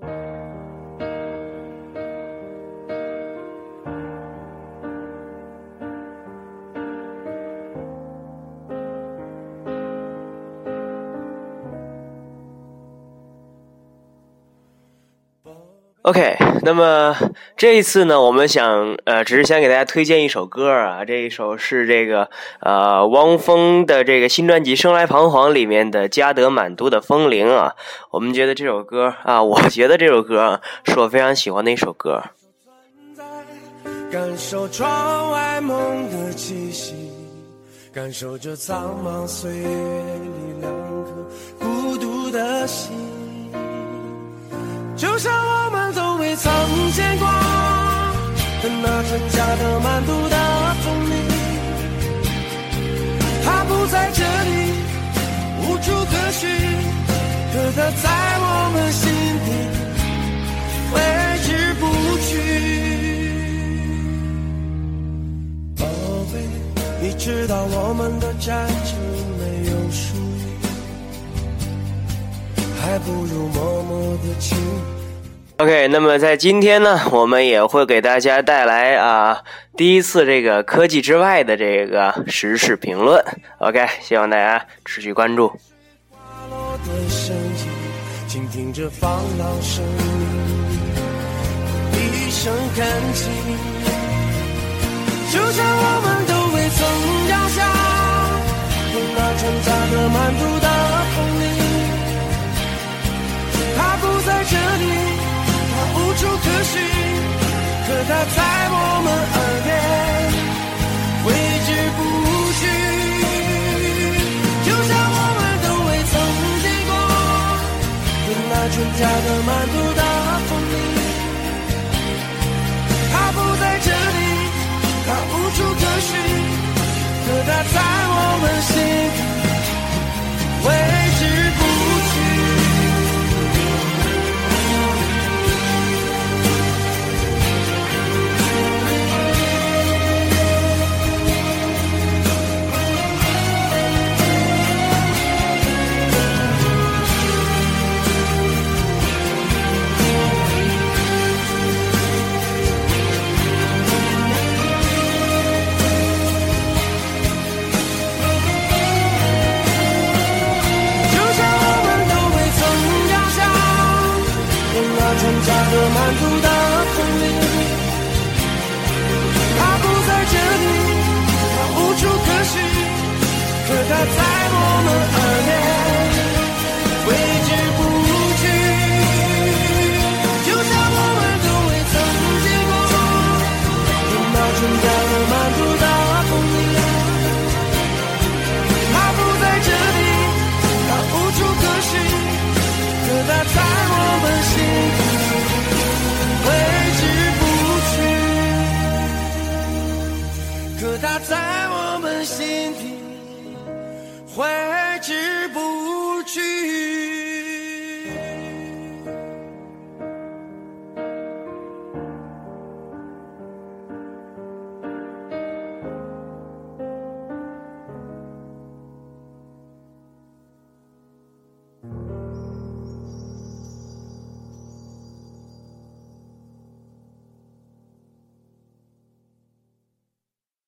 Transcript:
Thank you. OK，那么这一次呢，我们想呃，只是想给大家推荐一首歌啊，这一首是这个呃汪峰的这个新专辑《生来彷徨》里面的《加德满都的风铃》啊。我们觉得这首歌啊，我觉得这首歌啊，是我非常喜欢的一首歌。感受窗外梦的气息，感受着苍茫岁月里两颗孤独的心，就像的那春加的满都的风铃，它不在这里，无处可寻，可它在我们心底挥之不去。宝贝，你知道我们的战争没有输赢，还不如默默的亲。OK，那么在今天呢，我们也会给大家带来啊第一次这个科技之外的这个时事评论。OK，希望大家持续关注。就像我们都未曾掉下那挣扎的满足在我们耳边挥之不去。就像我们都未曾见过那春假的满足他在我们耳。心底，挥之。